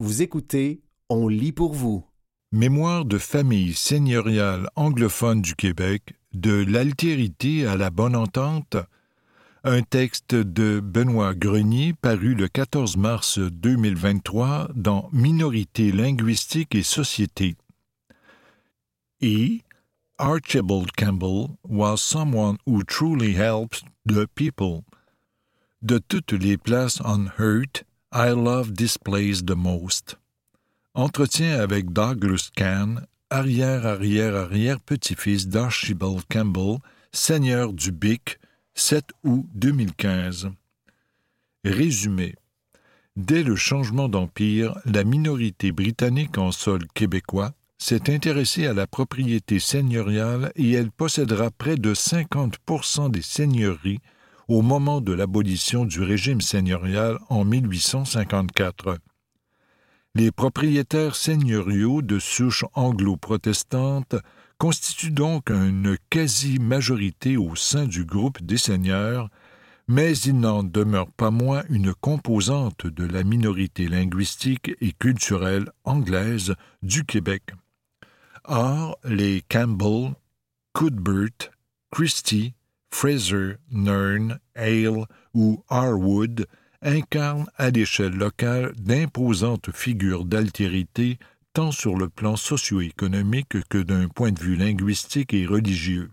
Vous écoutez On lit pour vous. Mémoire de famille seigneuriale anglophone du Québec, de l'altérité à la bonne entente. Un texte de Benoît Grenier paru le 14 mars 2023 dans Minorité linguistique et société. E. Archibald Campbell was someone who truly helped the people. De toutes les places on I love this place the most. Entretien avec Douglas Cann, arrière-arrière-arrière-petit-fils d'Archibald Campbell, seigneur du Bic, 7 août 2015. Résumé. Dès le changement d'empire, la minorité britannique en sol québécois s'est intéressée à la propriété seigneuriale et elle possédera près de 50% des seigneuries au moment de l'abolition du régime seigneurial en 1854. Les propriétaires seigneuriaux de souche anglo-protestante constituent donc une quasi-majorité au sein du groupe des seigneurs, mais il n'en demeure pas moins une composante de la minorité linguistique et culturelle anglaise du Québec. Or, les Campbell, Cuthbert, Christie, Fraser, Nern, Hale ou Harwood incarnent à l'échelle locale d'imposantes figures d'altérité tant sur le plan socio-économique que d'un point de vue linguistique et religieux.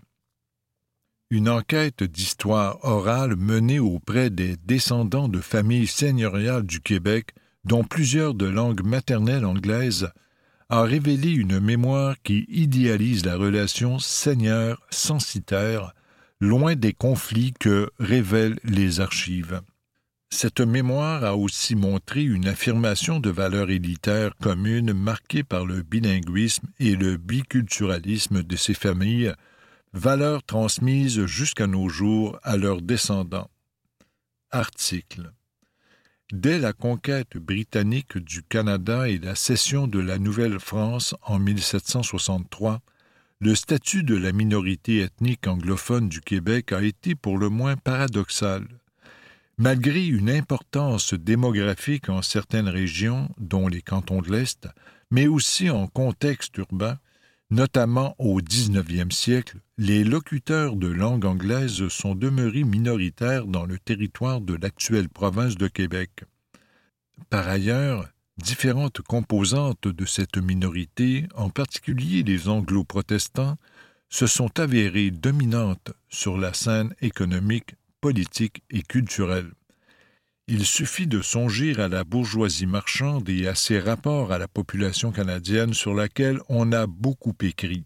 Une enquête d'histoire orale menée auprès des descendants de familles seigneuriales du Québec, dont plusieurs de langue maternelle anglaise, a révélé une mémoire qui idéalise la relation seigneur-censitaire loin des conflits que révèlent les archives. Cette mémoire a aussi montré une affirmation de valeurs élitaires communes marquées par le bilinguisme et le biculturalisme de ces familles, valeurs transmises jusqu'à nos jours à leurs descendants. Article. Dès la conquête britannique du Canada et la cession de la Nouvelle-France en 1763, le statut de la minorité ethnique anglophone du Québec a été pour le moins paradoxal. Malgré une importance démographique en certaines régions, dont les cantons de l'Est, mais aussi en contexte urbain, notamment au XIXe siècle, les locuteurs de langue anglaise sont demeurés minoritaires dans le territoire de l'actuelle province de Québec. Par ailleurs, Différentes composantes de cette minorité, en particulier les anglo-protestants, se sont avérées dominantes sur la scène économique, politique et culturelle. Il suffit de songer à la bourgeoisie marchande et à ses rapports à la population canadienne sur laquelle on a beaucoup écrit.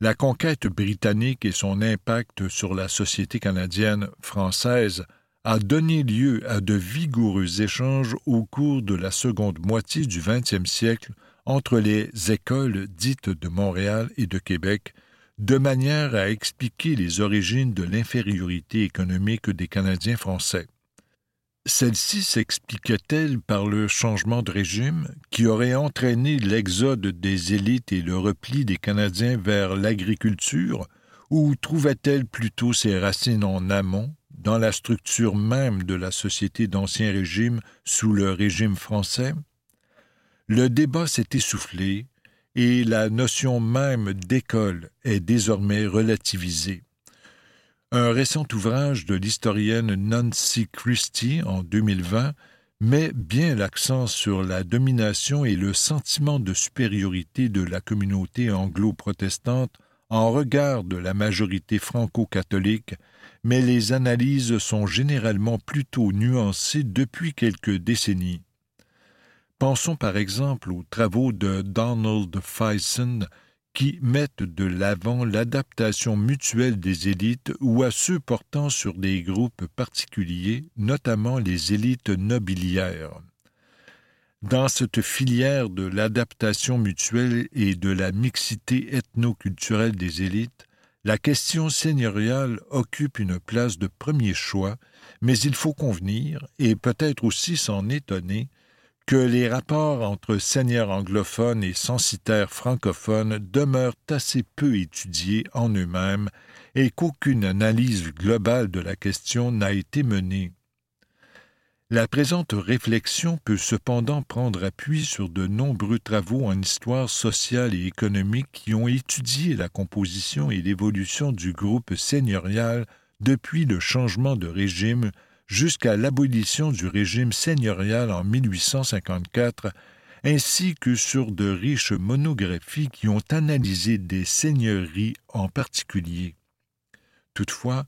La conquête britannique et son impact sur la société canadienne française a donné lieu à de vigoureux échanges au cours de la seconde moitié du XXe siècle entre les écoles dites de Montréal et de Québec, de manière à expliquer les origines de l'infériorité économique des Canadiens français. Celle-ci s'expliquait-elle par le changement de régime qui aurait entraîné l'exode des élites et le repli des Canadiens vers l'agriculture, ou trouvait-elle plutôt ses racines en amont, dans la structure même de la société d'Ancien Régime sous le régime français, le débat s'est essoufflé et la notion même d'école est désormais relativisée. Un récent ouvrage de l'historienne Nancy Christie en 2020 met bien l'accent sur la domination et le sentiment de supériorité de la communauté anglo-protestante en regard de la majorité franco-catholique mais les analyses sont généralement plutôt nuancées depuis quelques décennies. Pensons par exemple aux travaux de Donald Fison qui mettent de l'avant l'adaptation mutuelle des élites ou à ceux portant sur des groupes particuliers, notamment les élites nobiliaires. Dans cette filière de l'adaptation mutuelle et de la mixité ethnoculturelle des élites, la question seigneuriale occupe une place de premier choix, mais il faut convenir, et peut-être aussi s'en étonner, que les rapports entre seigneurs anglophones et censitaires francophones demeurent assez peu étudiés en eux-mêmes et qu'aucune analyse globale de la question n'a été menée. La présente réflexion peut cependant prendre appui sur de nombreux travaux en histoire sociale et économique qui ont étudié la composition et l'évolution du groupe seigneurial depuis le changement de régime jusqu'à l'abolition du régime seigneurial en 1854, ainsi que sur de riches monographies qui ont analysé des seigneuries en particulier. Toutefois,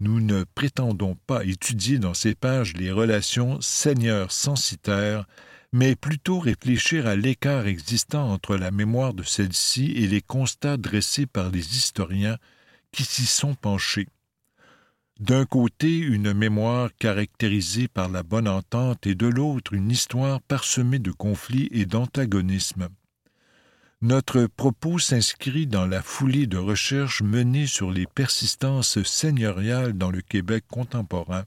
nous ne prétendons pas étudier dans ces pages les relations seigneur-censitaire, mais plutôt réfléchir à l'écart existant entre la mémoire de celle-ci et les constats dressés par les historiens qui s'y sont penchés. D'un côté, une mémoire caractérisée par la bonne entente et de l'autre, une histoire parsemée de conflits et d'antagonismes. Notre propos s'inscrit dans la foulée de recherches menées sur les persistances seigneuriales dans le Québec contemporain,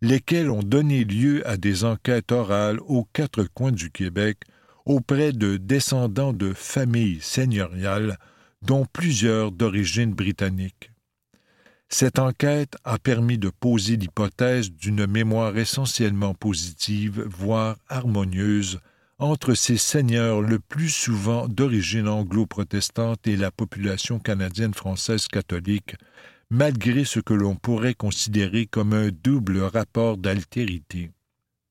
lesquelles ont donné lieu à des enquêtes orales aux quatre coins du Québec auprès de descendants de familles seigneuriales, dont plusieurs d'origine britannique. Cette enquête a permis de poser l'hypothèse d'une mémoire essentiellement positive, voire harmonieuse, entre ces seigneurs le plus souvent d'origine anglo-protestante et la population canadienne-française catholique, malgré ce que l'on pourrait considérer comme un double rapport d'altérité.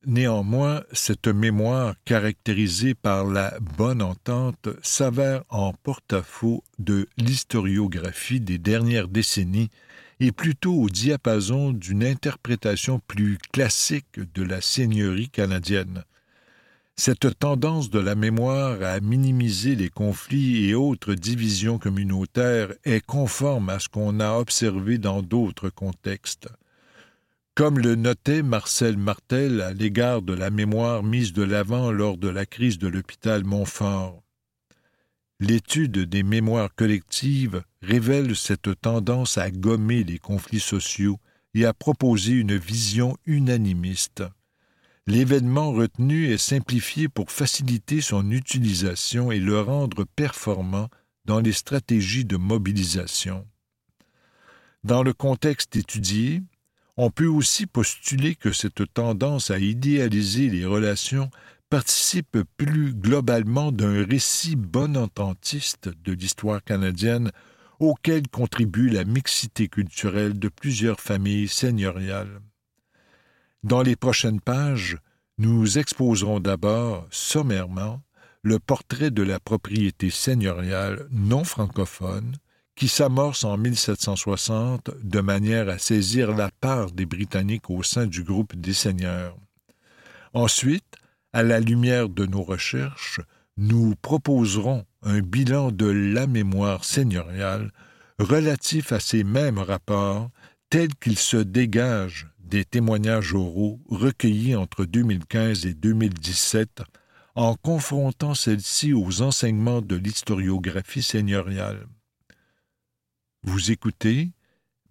Néanmoins, cette mémoire caractérisée par la bonne entente s'avère en porte-à-faux de l'historiographie des dernières décennies et plutôt au diapason d'une interprétation plus classique de la seigneurie canadienne. Cette tendance de la mémoire à minimiser les conflits et autres divisions communautaires est conforme à ce qu'on a observé dans d'autres contextes. Comme le notait Marcel Martel à l'égard de la mémoire mise de l'avant lors de la crise de l'hôpital Montfort, l'étude des mémoires collectives révèle cette tendance à gommer les conflits sociaux et à proposer une vision unanimiste l'événement retenu est simplifié pour faciliter son utilisation et le rendre performant dans les stratégies de mobilisation. Dans le contexte étudié, on peut aussi postuler que cette tendance à idéaliser les relations participe plus globalement d'un récit bonententiste de l'histoire canadienne auquel contribue la mixité culturelle de plusieurs familles seigneuriales. Dans les prochaines pages, nous exposerons d'abord, sommairement, le portrait de la propriété seigneuriale non francophone qui s'amorce en 1760 de manière à saisir la part des Britanniques au sein du groupe des seigneurs. Ensuite, à la lumière de nos recherches, nous proposerons un bilan de la mémoire seigneuriale relatif à ces mêmes rapports tels qu'ils se dégagent des témoignages oraux recueillis entre 2015 et 2017 en confrontant celle-ci aux enseignements de l'historiographie seigneuriale. Vous écoutez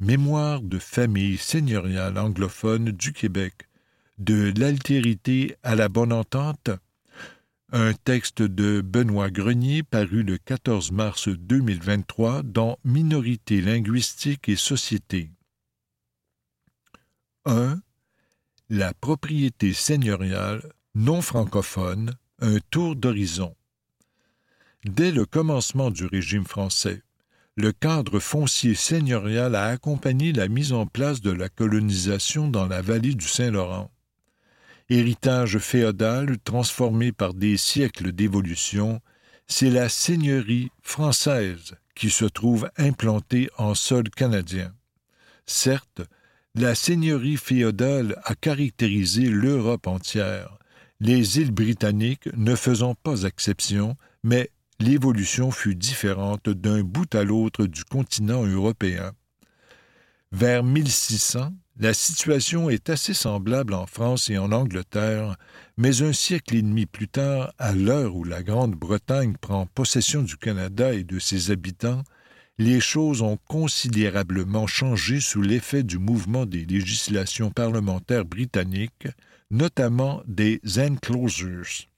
Mémoire de famille seigneuriale anglophone du Québec, de l'altérité à la bonne entente, un texte de Benoît Grenier paru le 14 mars 2023 dans Minorité linguistique et société. 1. La propriété seigneuriale non francophone, un tour d'horizon. Dès le commencement du régime français, le cadre foncier seigneurial a accompagné la mise en place de la colonisation dans la vallée du Saint-Laurent. Héritage féodal transformé par des siècles d'évolution, c'est la seigneurie française qui se trouve implantée en sol canadien. Certes, la seigneurie féodale a caractérisé l'Europe entière, les îles britanniques ne faisant pas exception, mais l'évolution fut différente d'un bout à l'autre du continent européen. Vers 1600, la situation est assez semblable en France et en Angleterre, mais un siècle et demi plus tard, à l'heure où la Grande-Bretagne prend possession du Canada et de ses habitants, les choses ont considérablement changé sous l'effet du mouvement des législations parlementaires britanniques, notamment des enclosures.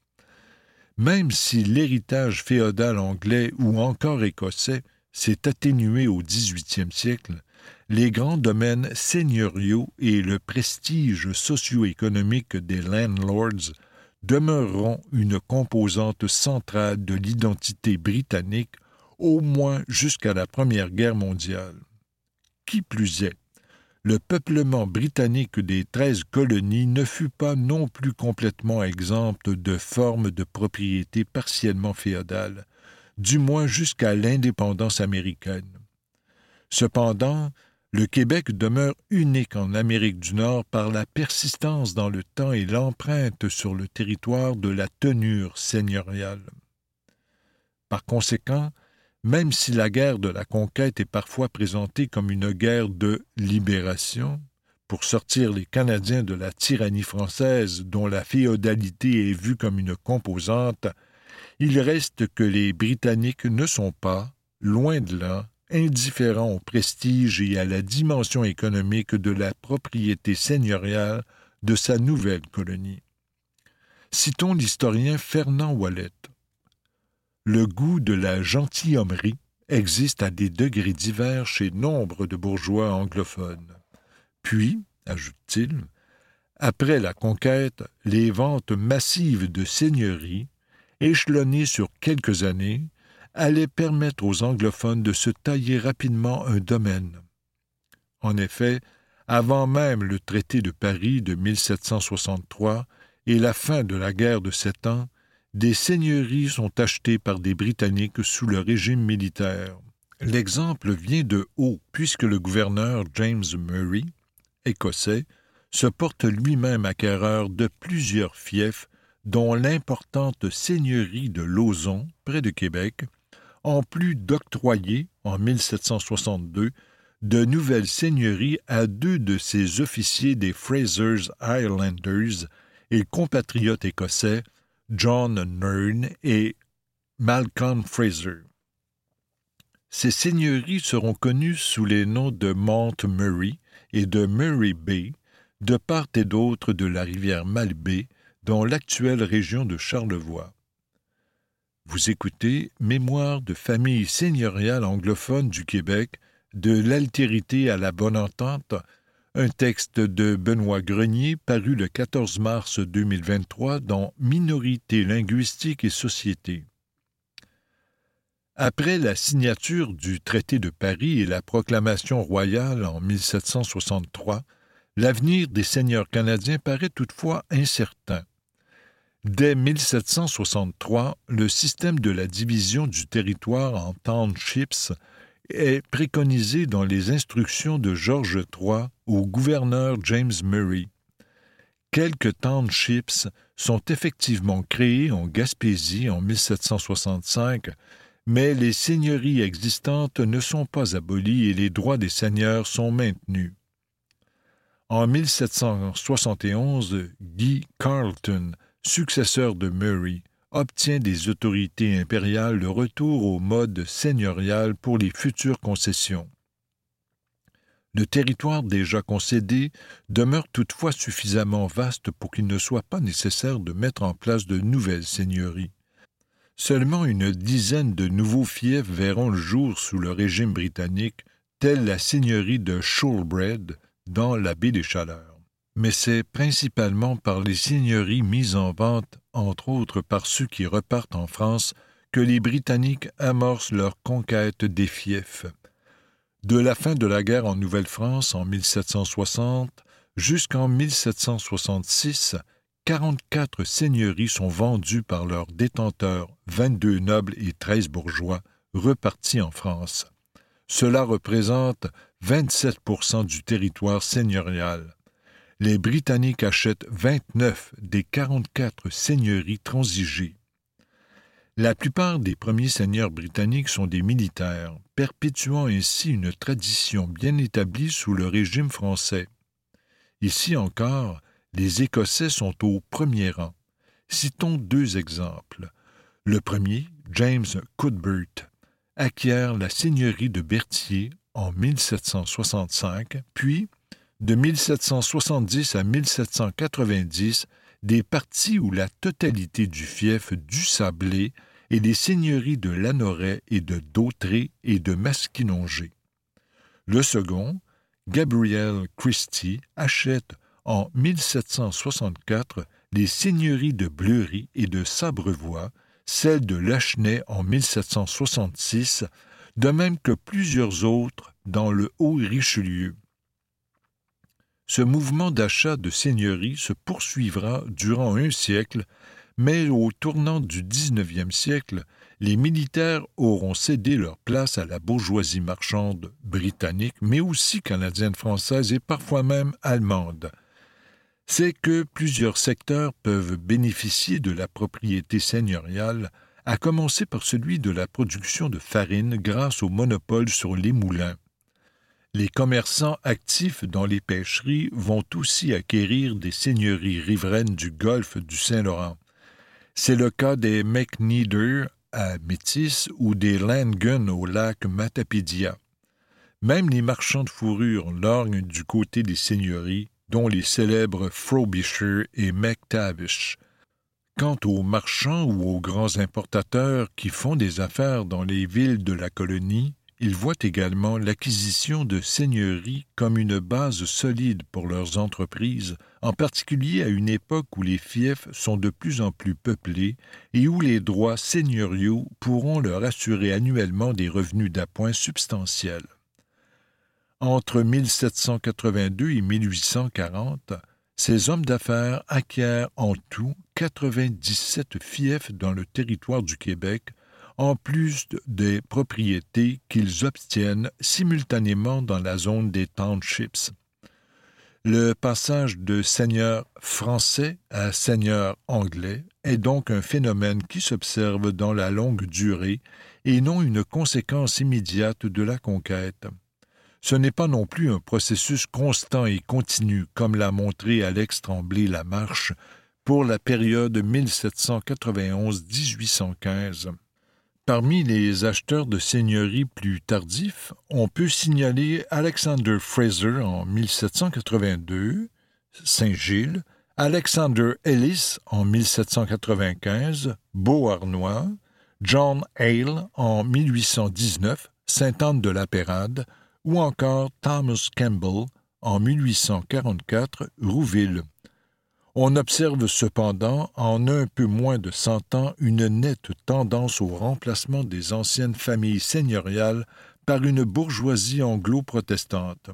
Même si l'héritage féodal anglais ou encore écossais s'est atténué au XVIIIe siècle, les grands domaines seigneuriaux et le prestige socio-économique des landlords demeureront une composante centrale de l'identité britannique au moins jusqu'à la Première Guerre mondiale. Qui plus est, le peuplement britannique des treize colonies ne fut pas non plus complètement exempt de formes de propriété partiellement féodales, du moins jusqu'à l'indépendance américaine. Cependant, le Québec demeure unique en Amérique du Nord par la persistance dans le temps et l'empreinte sur le territoire de la tenure seigneuriale. Par conséquent, même si la guerre de la conquête est parfois présentée comme une guerre de libération, pour sortir les Canadiens de la tyrannie française dont la féodalité est vue comme une composante, il reste que les Britanniques ne sont pas, loin de là, indifférent au prestige et à la dimension économique de la propriété seigneuriale de sa nouvelle colonie. Citons l'historien Fernand Wallet. Le goût de la gentilhommerie existe à des degrés divers chez nombre de bourgeois anglophones. Puis, ajoute-t-il, après la conquête, les ventes massives de seigneuries, échelonnées sur quelques années, allait permettre aux anglophones de se tailler rapidement un domaine. En effet, avant même le traité de Paris de 1763 et la fin de la guerre de Sept Ans, des seigneuries sont achetées par des Britanniques sous le régime militaire. L'exemple vient de haut, puisque le gouverneur James Murray, écossais, se porte lui-même acquéreur de plusieurs fiefs, dont l'importante seigneurie de Lauzon, près de Québec, en plus d'octroyer, en 1762, de nouvelles seigneuries à deux de ses officiers des Fraser's Highlanders et compatriotes écossais, John Nern et Malcolm Fraser. Ces seigneuries seront connues sous les noms de Mount Murray et de Murray Bay, de part et d'autre de la rivière Malbaie, dans l'actuelle région de Charlevoix. Vous écoutez Mémoire de famille seigneuriale anglophone du Québec, de l'altérité à la bonne entente, un texte de Benoît Grenier paru le 14 mars 2023 dans Minorité linguistique et société. Après la signature du traité de Paris et la proclamation royale en 1763, l'avenir des seigneurs canadiens paraît toutefois incertain. Dès 1763, le système de la division du territoire en townships est préconisé dans les instructions de George III au gouverneur James Murray. Quelques townships sont effectivement créés en Gaspésie en 1765, mais les seigneuries existantes ne sont pas abolies et les droits des seigneurs sont maintenus. En 1771, Guy Carleton successeur de Murray, obtient des autorités impériales le retour au mode seigneurial pour les futures concessions. Le territoire déjà concédé demeure toutefois suffisamment vaste pour qu'il ne soit pas nécessaire de mettre en place de nouvelles seigneuries. Seulement une dizaine de nouveaux fiefs verront le jour sous le régime britannique, telle la seigneurie de Shoalbred dans la baie des Chaleurs mais c'est principalement par les seigneuries mises en vente, entre autres par ceux qui repartent en France, que les Britanniques amorcent leur conquête des fiefs. De la fin de la guerre en Nouvelle-France en 1760 jusqu'en 1766, 44 seigneuries sont vendues par leurs détenteurs, 22 nobles et 13 bourgeois, repartis en France. Cela représente 27% du territoire seigneurial les Britanniques achètent 29 des 44 seigneuries transigées. La plupart des premiers seigneurs britanniques sont des militaires, perpétuant ainsi une tradition bien établie sous le régime français. Ici encore, les Écossais sont au premier rang. Citons deux exemples. Le premier, James Cuthbert, acquiert la seigneurie de Berthier en 1765, puis de 1770 à 1790 des parties où la totalité du fief du Sablé et les seigneuries de Lanoret et de Dautré et de Masquinongé. Le second, Gabriel Christie achète en 1764 les seigneuries de Bleury et de Sabrevois, celles de Lachenay en 1766, de même que plusieurs autres dans le Haut-Richelieu. Ce mouvement d'achat de seigneuries se poursuivra durant un siècle, mais au tournant du XIXe siècle, les militaires auront cédé leur place à la bourgeoisie marchande britannique, mais aussi canadienne, française et parfois même allemande. C'est que plusieurs secteurs peuvent bénéficier de la propriété seigneuriale, à commencer par celui de la production de farine grâce au monopole sur les moulins. Les commerçants actifs dans les pêcheries vont aussi acquérir des seigneuries riveraines du golfe du Saint-Laurent. C'est le cas des McNeeder à Métis ou des Landgun au lac Matapédia. Même les marchands de fourrure lorgnent du côté des seigneuries, dont les célèbres Frobisher et McTavish. Quant aux marchands ou aux grands importateurs qui font des affaires dans les villes de la colonie, ils voient également l'acquisition de seigneuries comme une base solide pour leurs entreprises, en particulier à une époque où les fiefs sont de plus en plus peuplés et où les droits seigneuriaux pourront leur assurer annuellement des revenus d'appoint substantiels. Entre 1782 et 1840, ces hommes d'affaires acquièrent en tout 97 fiefs dans le territoire du Québec, en plus des propriétés qu'ils obtiennent simultanément dans la zone des townships. Le passage de seigneur français à seigneur anglais est donc un phénomène qui s'observe dans la longue durée et non une conséquence immédiate de la conquête. Ce n'est pas non plus un processus constant et continu, comme l'a montré Alex Tremblay Lamarche pour la période 1791-1815. Parmi les acheteurs de seigneuries plus tardifs, on peut signaler Alexander Fraser en 1782, Saint-Gilles, Alexander Ellis en 1795, Beauharnois, John Hale en 1819, Sainte-Anne-de-la-Pérade, ou encore Thomas Campbell en 1844, Rouville. On observe cependant en un peu moins de cent ans une nette tendance au remplacement des anciennes familles seigneuriales par une bourgeoisie anglo-protestante.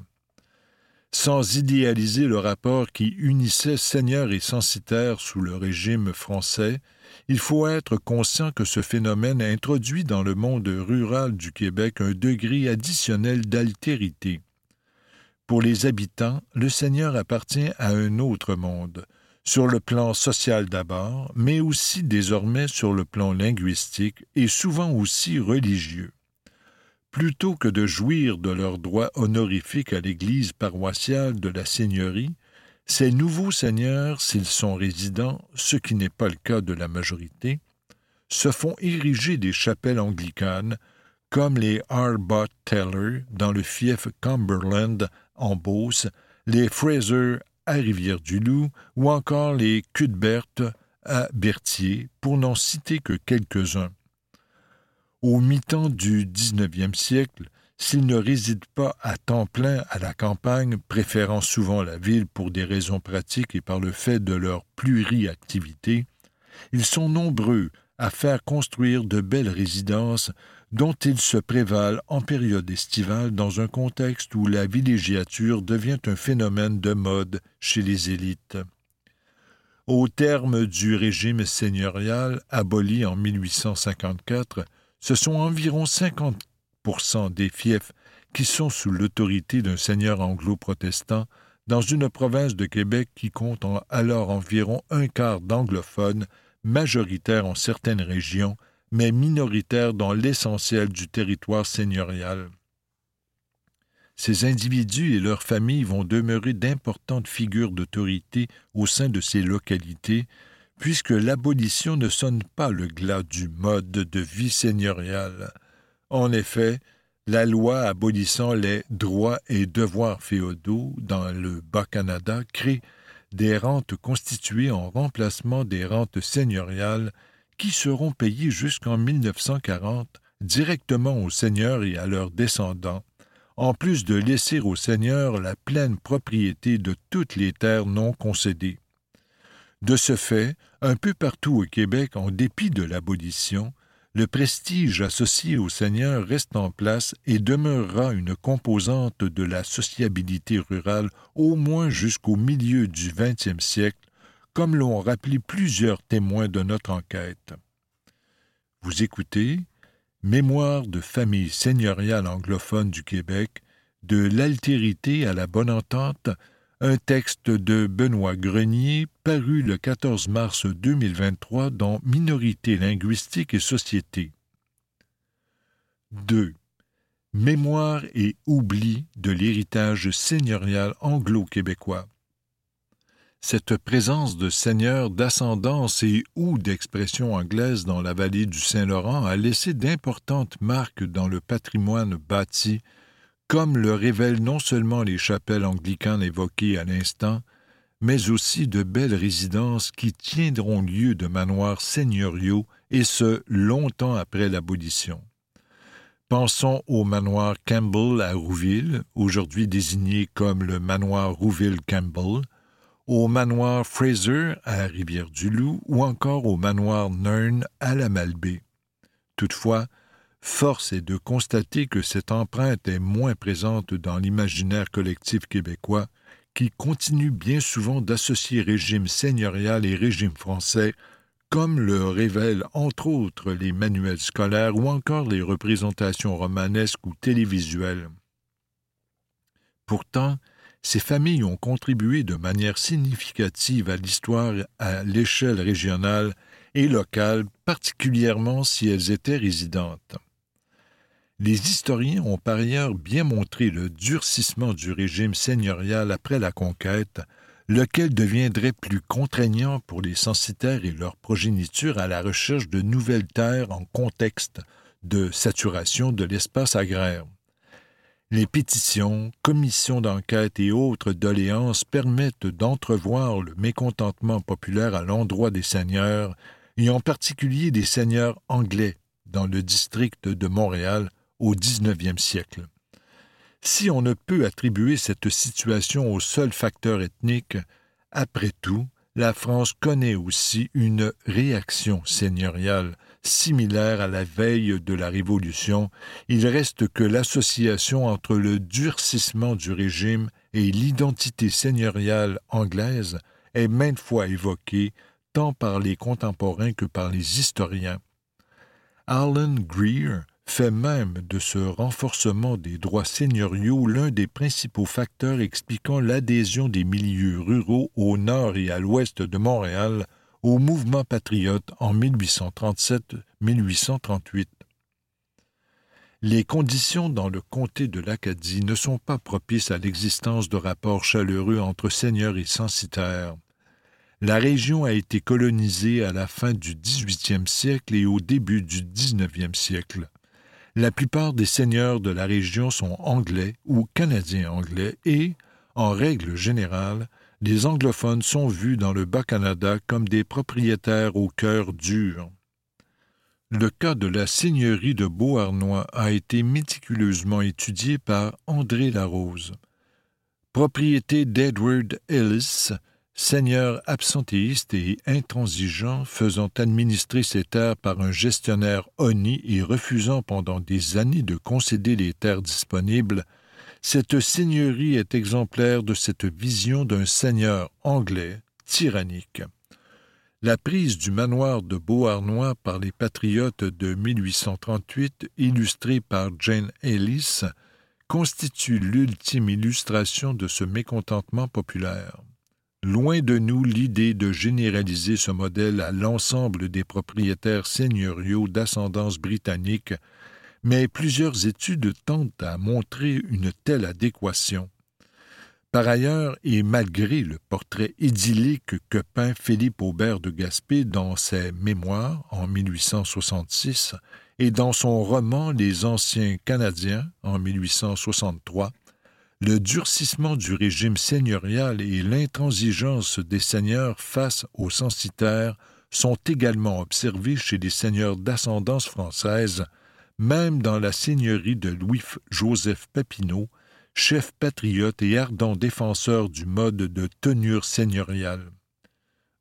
Sans idéaliser le rapport qui unissait seigneurs et censitaires sous le régime français, il faut être conscient que ce phénomène introduit dans le monde rural du Québec un degré additionnel d'altérité. Pour les habitants, le Seigneur appartient à un autre monde, sur le plan social d'abord, mais aussi désormais sur le plan linguistique et souvent aussi religieux. Plutôt que de jouir de leurs droits honorifiques à l'Église paroissiale de la Seigneurie, ces nouveaux seigneurs, s'ils sont résidents, ce qui n'est pas le cas de la majorité, se font ériger des chapelles anglicanes, comme les Arbot Teller dans le fief Cumberland en Beauce, les Fraser à Rivière-du-Loup ou encore les Cuthbert à Berthier, pour n'en citer que quelques-uns. Au mi-temps du XIXe siècle, s'ils ne résident pas à temps plein à la campagne, préférant souvent la ville pour des raisons pratiques et par le fait de leur pluriactivité, ils sont nombreux à faire construire de belles résidences dont ils se prévalent en période estivale dans un contexte où la villégiature devient un phénomène de mode chez les élites. Au terme du régime seigneurial aboli en 1854, ce sont environ 50% des fiefs qui sont sous l'autorité d'un seigneur anglo-protestant dans une province de Québec qui compte alors environ un quart d'anglophones, majoritaires en certaines régions, mais minoritaires dans l'essentiel du territoire seigneurial. Ces individus et leurs familles vont demeurer d'importantes figures d'autorité au sein de ces localités, puisque l'abolition ne sonne pas le glas du mode de vie seigneurial. En effet, la loi abolissant les droits et devoirs féodaux dans le Bas-Canada crée des rentes constituées en remplacement des rentes seigneuriales qui seront payées jusqu'en 1940 directement aux seigneurs et à leurs descendants, en plus de laisser aux seigneurs la pleine propriété de toutes les terres non concédées. De ce fait, un peu partout au Québec, en dépit de l'abolition, le prestige associé aux seigneurs reste en place et demeurera une composante de la sociabilité rurale au moins jusqu'au milieu du XXe siècle, comme l'ont rappelé plusieurs témoins de notre enquête. Vous écoutez Mémoire de famille seigneuriale anglophone du Québec, de l'altérité à la bonne entente, un texte de Benoît Grenier paru le 14 mars 2023 dans Minorité linguistique et société. 2. Mémoire et oubli de l'héritage seigneurial anglo-québécois. Cette présence de seigneurs d'ascendance et ou d'expression anglaise dans la vallée du Saint-Laurent a laissé d'importantes marques dans le patrimoine bâti comme le révèlent non seulement les chapelles anglicanes évoquées à l'instant, mais aussi de belles résidences qui tiendront lieu de manoirs seigneuriaux, et ce longtemps après l'abolition. Pensons au manoir Campbell à Rouville, aujourd'hui désigné comme le manoir Rouville-Campbell, au manoir Fraser à Rivière-du-Loup ou encore au manoir Nern à la Malbaie. Toutefois, Force est de constater que cette empreinte est moins présente dans l'imaginaire collectif québécois, qui continue bien souvent d'associer régime seigneurial et régime français, comme le révèlent entre autres les manuels scolaires ou encore les représentations romanesques ou télévisuelles. Pourtant, ces familles ont contribué de manière significative à l'histoire à l'échelle régionale et locale, particulièrement si elles étaient résidentes. Les historiens ont par ailleurs bien montré le durcissement du régime seigneurial après la conquête, lequel deviendrait plus contraignant pour les censitaires et leur progéniture à la recherche de nouvelles terres en contexte de saturation de l'espace agraire. Les pétitions, commissions d'enquête et autres doléances permettent d'entrevoir le mécontentement populaire à l'endroit des seigneurs, et en particulier des seigneurs anglais dans le district de Montréal, au XIXe siècle. Si on ne peut attribuer cette situation au seul facteur ethnique, après tout, la France connaît aussi une réaction seigneuriale similaire à la veille de la Révolution. Il reste que l'association entre le durcissement du régime et l'identité seigneuriale anglaise est maintes fois évoquée tant par les contemporains que par les historiens. Alan Greer fait même de ce renforcement des droits seigneuriaux l'un des principaux facteurs expliquant l'adhésion des milieux ruraux au nord et à l'ouest de Montréal au mouvement patriote en 1837-1838. Les conditions dans le comté de l'Acadie ne sont pas propices à l'existence de rapports chaleureux entre seigneurs et censitaires. La région a été colonisée à la fin du XVIIIe siècle et au début du XIXe siècle. La plupart des seigneurs de la région sont anglais ou canadiens anglais et, en règle générale, les anglophones sont vus dans le Bas-Canada comme des propriétaires au cœur dur. Le cas de la seigneurie de Beauharnois a été méticuleusement étudié par André Larose. Propriété d'Edward Ellis, seigneur absentéiste et intransigeant, faisant administrer ses terres par un gestionnaire honni et refusant pendant des années de concéder les terres disponibles, cette seigneurie est exemplaire de cette vision d'un seigneur anglais, tyrannique. La prise du manoir de Beauharnois par les patriotes de 1838, illustrée par Jane Ellis, constitue l'ultime illustration de ce mécontentement populaire. Loin de nous l'idée de généraliser ce modèle à l'ensemble des propriétaires seigneuriaux d'ascendance britannique, mais plusieurs études tentent à montrer une telle adéquation. Par ailleurs, et malgré le portrait idyllique que peint Philippe Aubert de Gaspé dans ses Mémoires en 1866 et dans son roman Les Anciens Canadiens en 1863, le durcissement du régime seigneurial et l'intransigeance des seigneurs face aux censitaires sont également observés chez les seigneurs d'ascendance française, même dans la seigneurie de Louis-Joseph Papineau, chef patriote et ardent défenseur du mode de tenure seigneuriale.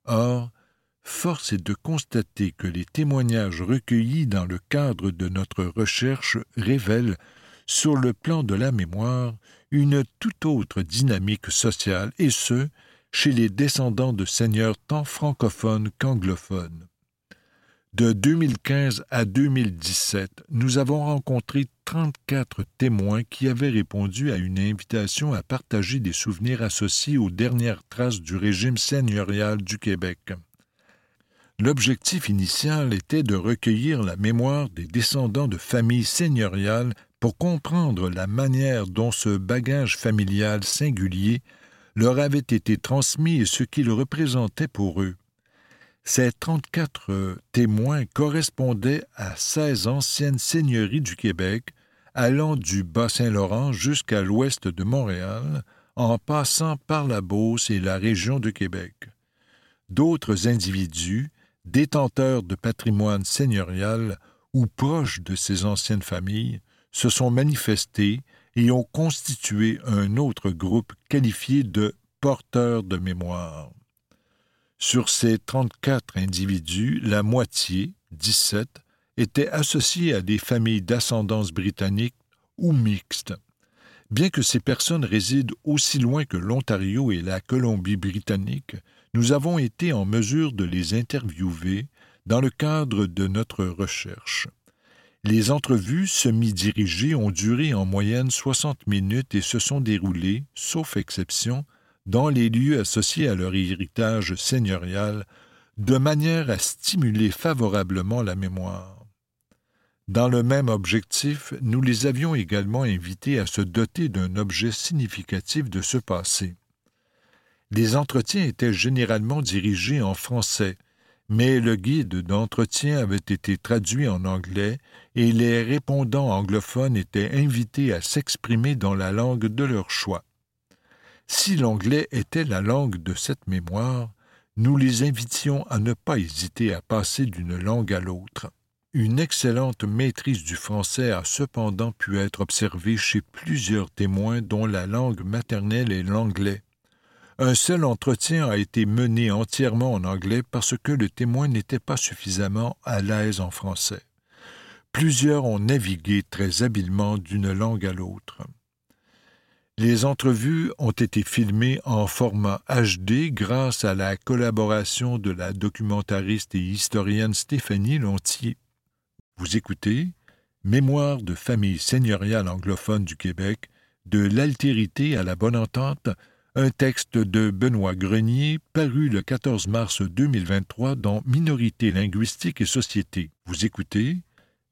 Or, force est de constater que les témoignages recueillis dans le cadre de notre recherche révèlent, sur le plan de la mémoire, une toute autre dynamique sociale, et ce, chez les descendants de seigneurs tant francophones qu'anglophones. De 2015 à 2017, nous avons rencontré 34 témoins qui avaient répondu à une invitation à partager des souvenirs associés aux dernières traces du régime seigneurial du Québec. L'objectif initial était de recueillir la mémoire des descendants de familles seigneuriales pour comprendre la manière dont ce bagage familial singulier leur avait été transmis et ce qu'il représentait pour eux. Ces 34 euh, témoins correspondaient à 16 anciennes seigneuries du Québec, allant du Bas-Saint-Laurent jusqu'à l'ouest de Montréal, en passant par la Beauce et la région de Québec. D'autres individus, détenteurs de patrimoine seigneurial ou proches de ces anciennes familles, se sont manifestés et ont constitué un autre groupe qualifié de porteurs de mémoire. Sur ces 34 individus, la moitié, 17, étaient associés à des familles d'ascendance britannique ou mixte. Bien que ces personnes résident aussi loin que l'Ontario et la Colombie-Britannique, nous avons été en mesure de les interviewer dans le cadre de notre recherche. Les entrevues semi-dirigées ont duré en moyenne 60 minutes et se sont déroulées, sauf exception, dans les lieux associés à leur héritage seigneurial, de manière à stimuler favorablement la mémoire. Dans le même objectif, nous les avions également invités à se doter d'un objet significatif de ce passé. Les entretiens étaient généralement dirigés en français, mais le guide d'entretien avait été traduit en anglais et les répondants anglophones étaient invités à s'exprimer dans la langue de leur choix. Si l'anglais était la langue de cette mémoire, nous les invitions à ne pas hésiter à passer d'une langue à l'autre. Une excellente maîtrise du français a cependant pu être observée chez plusieurs témoins dont la langue maternelle est l'anglais. Un seul entretien a été mené entièrement en anglais parce que le témoin n'était pas suffisamment à l'aise en français. Plusieurs ont navigué très habilement d'une langue à l'autre. Les entrevues ont été filmées en format HD grâce à la collaboration de la documentariste et historienne Stéphanie Lontier. Vous écoutez Mémoire de famille seigneuriale anglophone du Québec, de l'altérité à la bonne entente, un texte de Benoît Grenier paru le 14 mars 2023 dans Minorité linguistique et société. Vous écoutez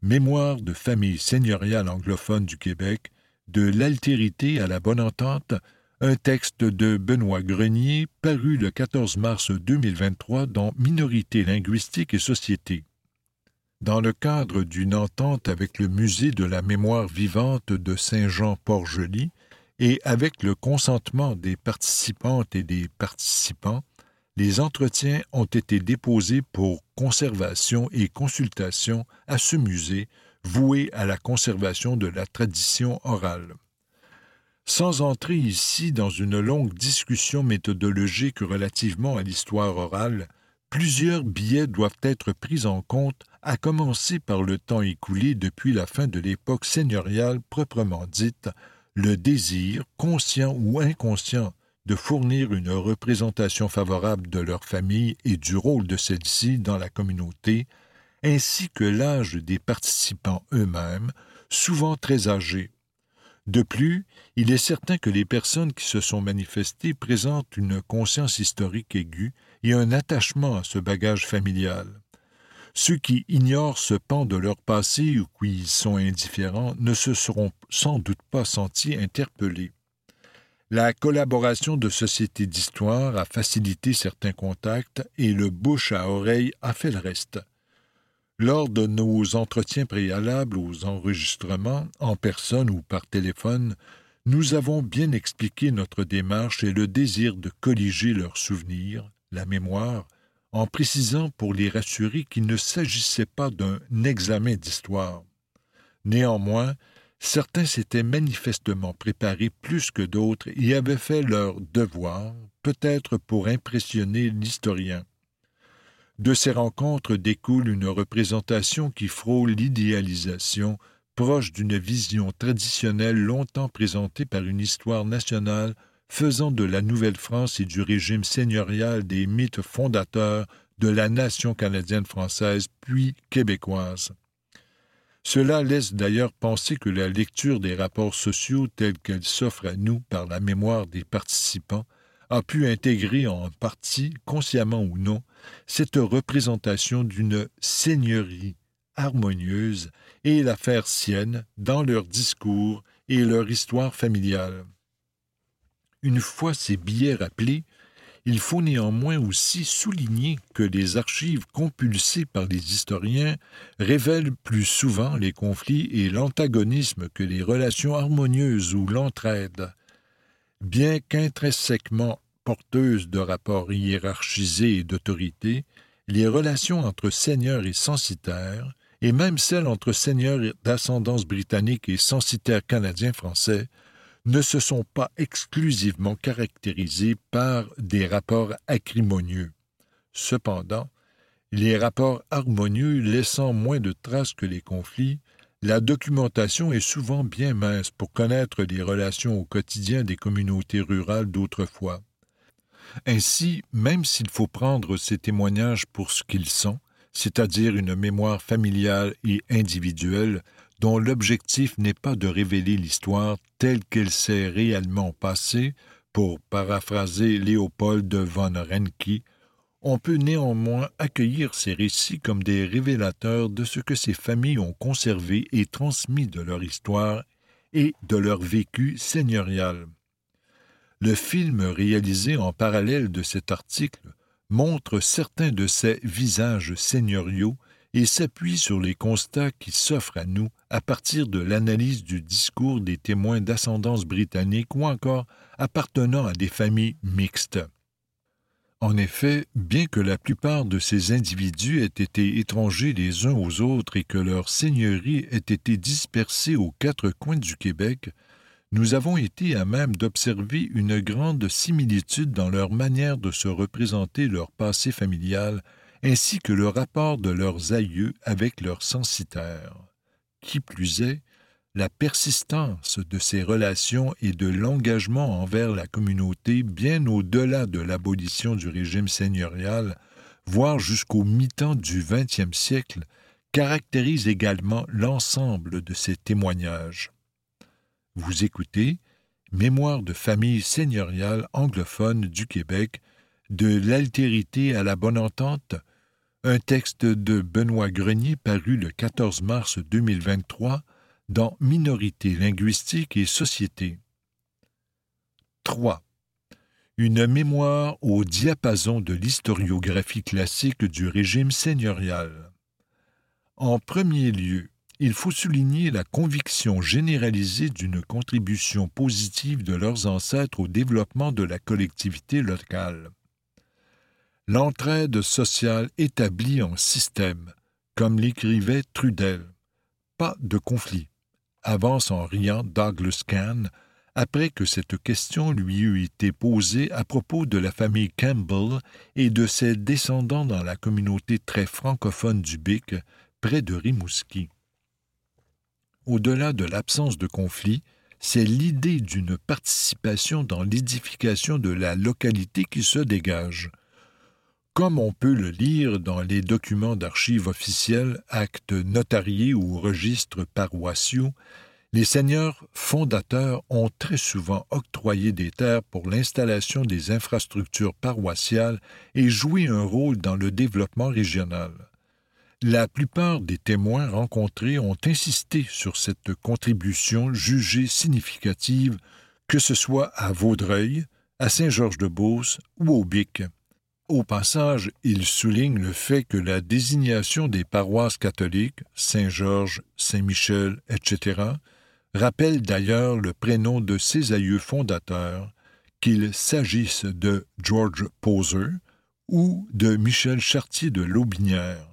Mémoire de famille seigneuriale anglophone du Québec, de l'altérité à la bonne entente, un texte de Benoît Grenier paru le 14 mars 2023 dans Minorité linguistique et société. Dans le cadre d'une entente avec le Musée de la mémoire vivante de Saint-Jean-Port-Joli et avec le consentement des participantes et des participants, les entretiens ont été déposés pour conservation et consultation à ce musée voué à la conservation de la tradition orale. Sans entrer ici dans une longue discussion méthodologique relativement à l'histoire orale, plusieurs billets doivent être pris en compte, à commencer par le temps écoulé depuis la fin de l'époque seigneuriale proprement dite, le désir, conscient ou inconscient, de fournir une représentation favorable de leur famille et du rôle de celle-ci dans la communauté, ainsi que l'âge des participants eux-mêmes, souvent très âgés. De plus, il est certain que les personnes qui se sont manifestées présentent une conscience historique aiguë et un attachement à ce bagage familial. Ceux qui ignorent ce pan de leur passé ou qui y sont indifférents ne se seront sans doute pas sentis interpellés. La collaboration de sociétés d'histoire a facilité certains contacts et le bouche à oreille a fait le reste. Lors de nos entretiens préalables aux enregistrements, en personne ou par téléphone, nous avons bien expliqué notre démarche et le désir de colliger leurs souvenirs, la mémoire, en précisant pour les rassurer qu'il ne s'agissait pas d'un examen d'histoire. Néanmoins, certains s'étaient manifestement préparés plus que d'autres et avaient fait leur devoir, peut-être pour impressionner l'historien. De ces rencontres découle une représentation qui frôle l'idéalisation, proche d'une vision traditionnelle longtemps présentée par une histoire nationale faisant de la Nouvelle-France et du régime seigneurial des mythes fondateurs de la nation canadienne-française puis québécoise. Cela laisse d'ailleurs penser que la lecture des rapports sociaux tels qu'elle s'offre à nous par la mémoire des participants a pu intégrer en partie, consciemment ou non, cette représentation d'une seigneurie harmonieuse et la faire sienne dans leur discours et leur histoire familiale. Une fois ces billets rappelés, il faut néanmoins aussi souligner que les archives compulsées par les historiens révèlent plus souvent les conflits et l'antagonisme que les relations harmonieuses ou l'entraide. Bien qu'intrinsèquement porteuses de rapports hiérarchisés et d'autorité, les relations entre seigneurs et censitaires, et même celles entre seigneurs d'ascendance britannique et censitaires canadiens-français, ne se sont pas exclusivement caractérisés par des rapports acrimonieux. Cependant, les rapports harmonieux laissant moins de traces que les conflits, la documentation est souvent bien mince pour connaître les relations au quotidien des communautés rurales d'autrefois. Ainsi, même s'il faut prendre ces témoignages pour ce qu'ils sont, c'est-à-dire une mémoire familiale et individuelle, dont l'objectif n'est pas de révéler l'histoire telle qu'elle s'est réellement passée, pour paraphraser Léopold de von Renke, on peut néanmoins accueillir ces récits comme des révélateurs de ce que ces familles ont conservé et transmis de leur histoire et de leur vécu seigneurial. Le film réalisé en parallèle de cet article montre certains de ces visages seigneuriaux et s'appuie sur les constats qui s'offrent à nous à partir de l'analyse du discours des témoins d'ascendance britannique ou encore appartenant à des familles mixtes. En effet, bien que la plupart de ces individus aient été étrangers les uns aux autres et que leurs seigneuries aient été dispersées aux quatre coins du Québec, nous avons été à même d'observer une grande similitude dans leur manière de se représenter leur passé familial ainsi que le rapport de leurs aïeux avec leurs censitaires. Qui plus est, la persistance de ces relations et de l'engagement envers la communauté bien au-delà de l'abolition du régime seigneurial, voire jusqu'au mi-temps du XXe siècle, caractérise également l'ensemble de ces témoignages. Vous écoutez Mémoire de famille seigneuriale anglophone du Québec, de l'altérité à la bonne entente, un texte de Benoît Grenier paru le 14 mars 2023 dans Minorité linguistique et société. 3. Une mémoire au diapason de l'historiographie classique du régime seigneurial. En premier lieu, il faut souligner la conviction généralisée d'une contribution positive de leurs ancêtres au développement de la collectivité locale l'entraide sociale établie en système, comme l'écrivait Trudel. Pas de conflit, avance en riant Douglas Kahn, après que cette question lui eut été posée à propos de la famille Campbell et de ses descendants dans la communauté très francophone du Bic, près de Rimouski. Au-delà de l'absence de conflit, c'est l'idée d'une participation dans l'édification de la localité qui se dégage. Comme on peut le lire dans les documents d'archives officiels, actes notariés ou registres paroissiaux, les seigneurs fondateurs ont très souvent octroyé des terres pour l'installation des infrastructures paroissiales et joué un rôle dans le développement régional. La plupart des témoins rencontrés ont insisté sur cette contribution jugée significative, que ce soit à Vaudreuil, à Saint-Georges-de-Beauce ou au Bic. Au passage, il souligne le fait que la désignation des paroisses catholiques, Saint-Georges, Saint-Michel, etc., rappelle d'ailleurs le prénom de ses aïeux fondateurs, qu'il s'agisse de George Poser ou de Michel Chartier de Laubinière.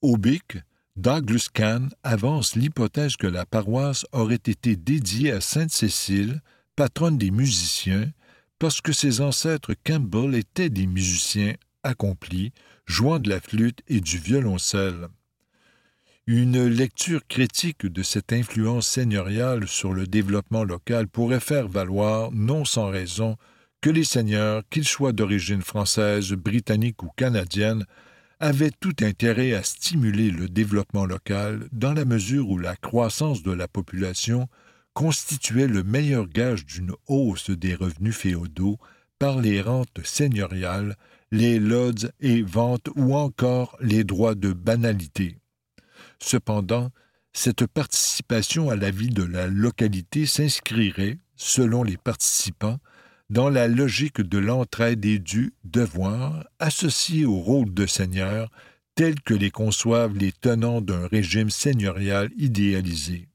Aubic, Douglas Kahn avance l'hypothèse que la paroisse aurait été dédiée à Sainte Cécile, patronne des musiciens, parce que ses ancêtres Campbell étaient des musiciens accomplis, jouant de la flûte et du violoncelle. Une lecture critique de cette influence seigneuriale sur le développement local pourrait faire valoir, non sans raison, que les seigneurs, qu'ils soient d'origine française, britannique ou canadienne, avait tout intérêt à stimuler le développement local dans la mesure où la croissance de la population constituait le meilleur gage d'une hausse des revenus féodaux par les rentes seigneuriales, les lods et ventes ou encore les droits de banalité. Cependant, cette participation à la vie de la localité s'inscrirait, selon les participants, dans la logique de l'entraide et du devoir associé au rôle de seigneur tel que les conçoivent les tenants d'un régime seigneurial idéalisé.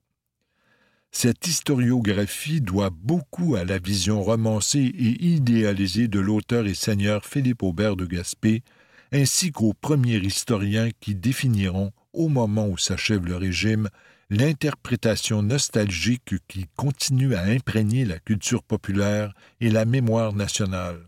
Cette historiographie doit beaucoup à la vision romancée et idéalisée de l'auteur et seigneur Philippe Aubert de Gaspé, ainsi qu'aux premiers historiens qui définiront, au moment où s'achève le régime, l'interprétation nostalgique qui continue à imprégner la culture populaire et la mémoire nationale.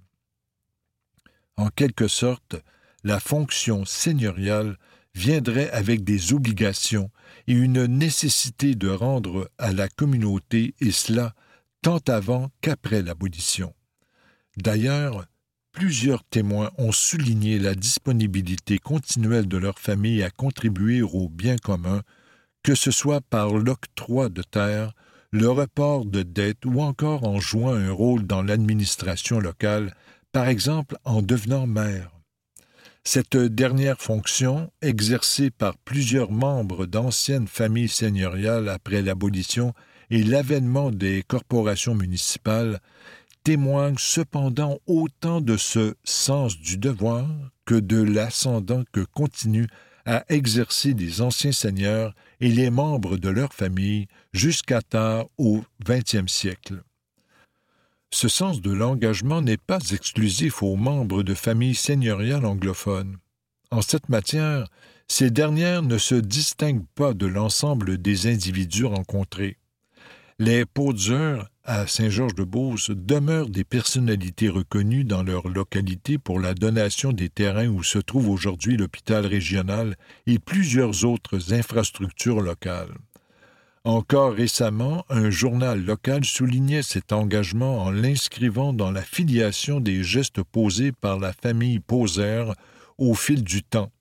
En quelque sorte, la fonction seigneuriale viendrait avec des obligations et une nécessité de rendre à la communauté, et cela tant avant qu'après l'abolition. D'ailleurs, plusieurs témoins ont souligné la disponibilité continuelle de leur famille à contribuer au bien commun que ce soit par l'octroi de terre, le report de dettes ou encore en jouant un rôle dans l'administration locale, par exemple en devenant maire. Cette dernière fonction, exercée par plusieurs membres d'anciennes familles seigneuriales après l'abolition et l'avènement des corporations municipales, témoigne cependant autant de ce sens du devoir que de l'ascendant que continue à exercer les anciens seigneurs et les membres de leur famille jusqu'à tard au XXe siècle. Ce sens de l'engagement n'est pas exclusif aux membres de familles seigneuriales anglophones. En cette matière, ces dernières ne se distinguent pas de l'ensemble des individus rencontrés. Les Podzers à Saint-Georges-de-Beauce demeurent des personnalités reconnues dans leur localité pour la donation des terrains où se trouve aujourd'hui l'hôpital régional et plusieurs autres infrastructures locales. Encore récemment, un journal local soulignait cet engagement en l'inscrivant dans la filiation des gestes posés par la famille Poser au fil du temps.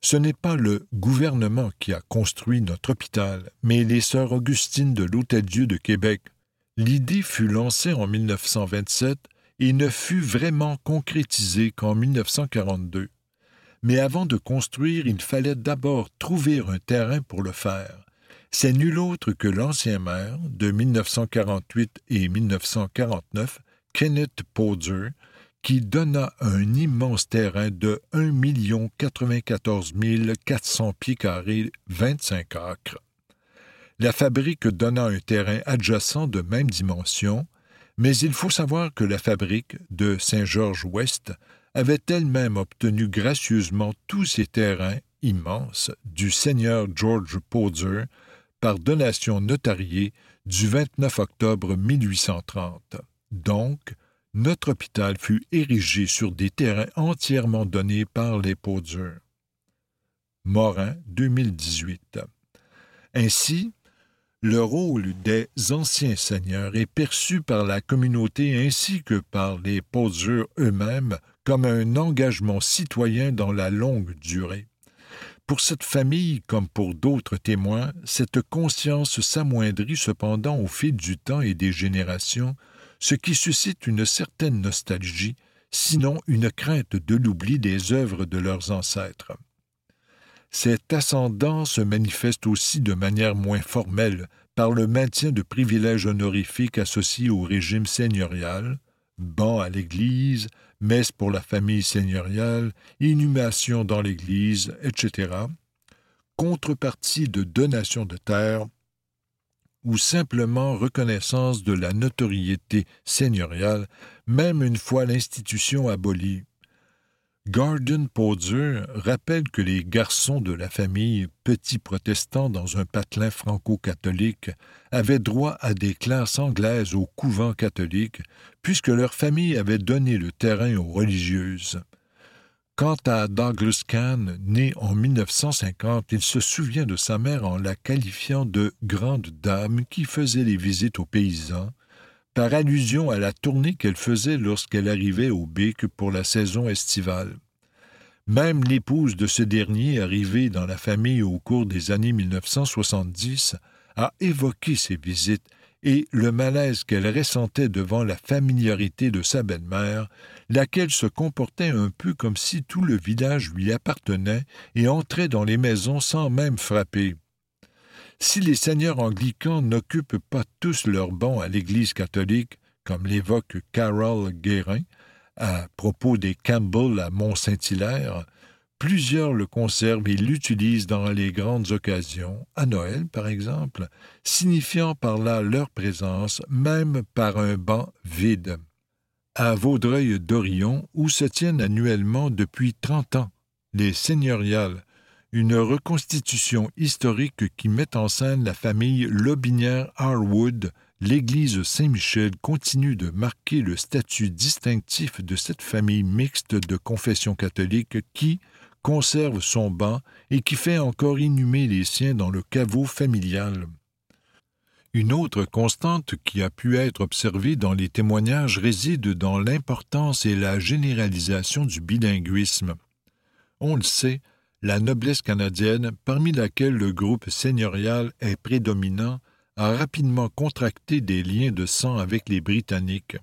Ce n'est pas le gouvernement qui a construit notre hôpital, mais les sœurs Augustines de l'Hôtel-Dieu de Québec. L'idée fut lancée en 1927 et ne fut vraiment concrétisée qu'en 1942. Mais avant de construire, il fallait d'abord trouver un terrain pour le faire. C'est nul autre que l'ancien maire de 1948 et 1949, Kenneth Poser, qui donna un immense terrain de 1 94 400 pieds carrés, 25 acres. La fabrique donna un terrain adjacent de même dimension, mais il faut savoir que la fabrique de Saint-Georges-Ouest avait elle-même obtenu gracieusement tous ces terrains immenses du seigneur George Poser par donation notariée du 29 octobre 1830. Donc, notre hôpital fut érigé sur des terrains entièrement donnés par les Poser. Morin, 2018. Ainsi, le rôle des anciens seigneurs est perçu par la communauté ainsi que par les Poser eux-mêmes comme un engagement citoyen dans la longue durée. Pour cette famille, comme pour d'autres témoins, cette conscience s'amoindrit cependant au fil du temps et des générations, ce qui suscite une certaine nostalgie, sinon une crainte de l'oubli des œuvres de leurs ancêtres. Cet ascendant se manifeste aussi de manière moins formelle par le maintien de privilèges honorifiques associés au régime seigneurial, banc à l'Église, messe pour la famille seigneuriale, inhumation dans l'Église, etc., contrepartie de donations de terre ou simplement reconnaissance de la notoriété seigneuriale, même une fois l'institution abolie. Gordon Poser rappelle que les garçons de la famille, petits protestants dans un patelin franco-catholique, avaient droit à des classes anglaises au couvent catholique, puisque leur famille avait donné le terrain aux religieuses. Quant à Douglas Kahn, né en 1950, il se souvient de sa mère en la qualifiant de grande dame qui faisait les visites aux paysans, par allusion à la tournée qu'elle faisait lorsqu'elle arrivait au Bic pour la saison estivale. Même l'épouse de ce dernier, arrivée dans la famille au cours des années 1970, a évoqué ces visites et le malaise qu'elle ressentait devant la familiarité de sa belle-mère, laquelle se comportait un peu comme si tout le village lui appartenait et entrait dans les maisons sans même frapper. Si les seigneurs anglicans n'occupent pas tous leur banc à l'Église catholique, comme l'évoque Carol Guérin à propos des Campbell à Mont-Saint-Hilaire, plusieurs le conservent et l'utilisent dans les grandes occasions, à Noël par exemple, signifiant par là leur présence, même par un banc vide. À Vaudreuil-Dorion, où se tiennent annuellement depuis trente ans les seigneuriales une reconstitution historique qui met en scène la famille Lobinière Harwood, l'église Saint-Michel continue de marquer le statut distinctif de cette famille mixte de confession catholique qui conserve son banc et qui fait encore inhumer les siens dans le caveau familial. Une autre constante qui a pu être observée dans les témoignages réside dans l'importance et la généralisation du bilinguisme. On le sait, la noblesse canadienne, parmi laquelle le groupe seigneurial est prédominant, a rapidement contracté des liens de sang avec les Britanniques.